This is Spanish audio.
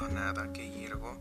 atonada que hiergo.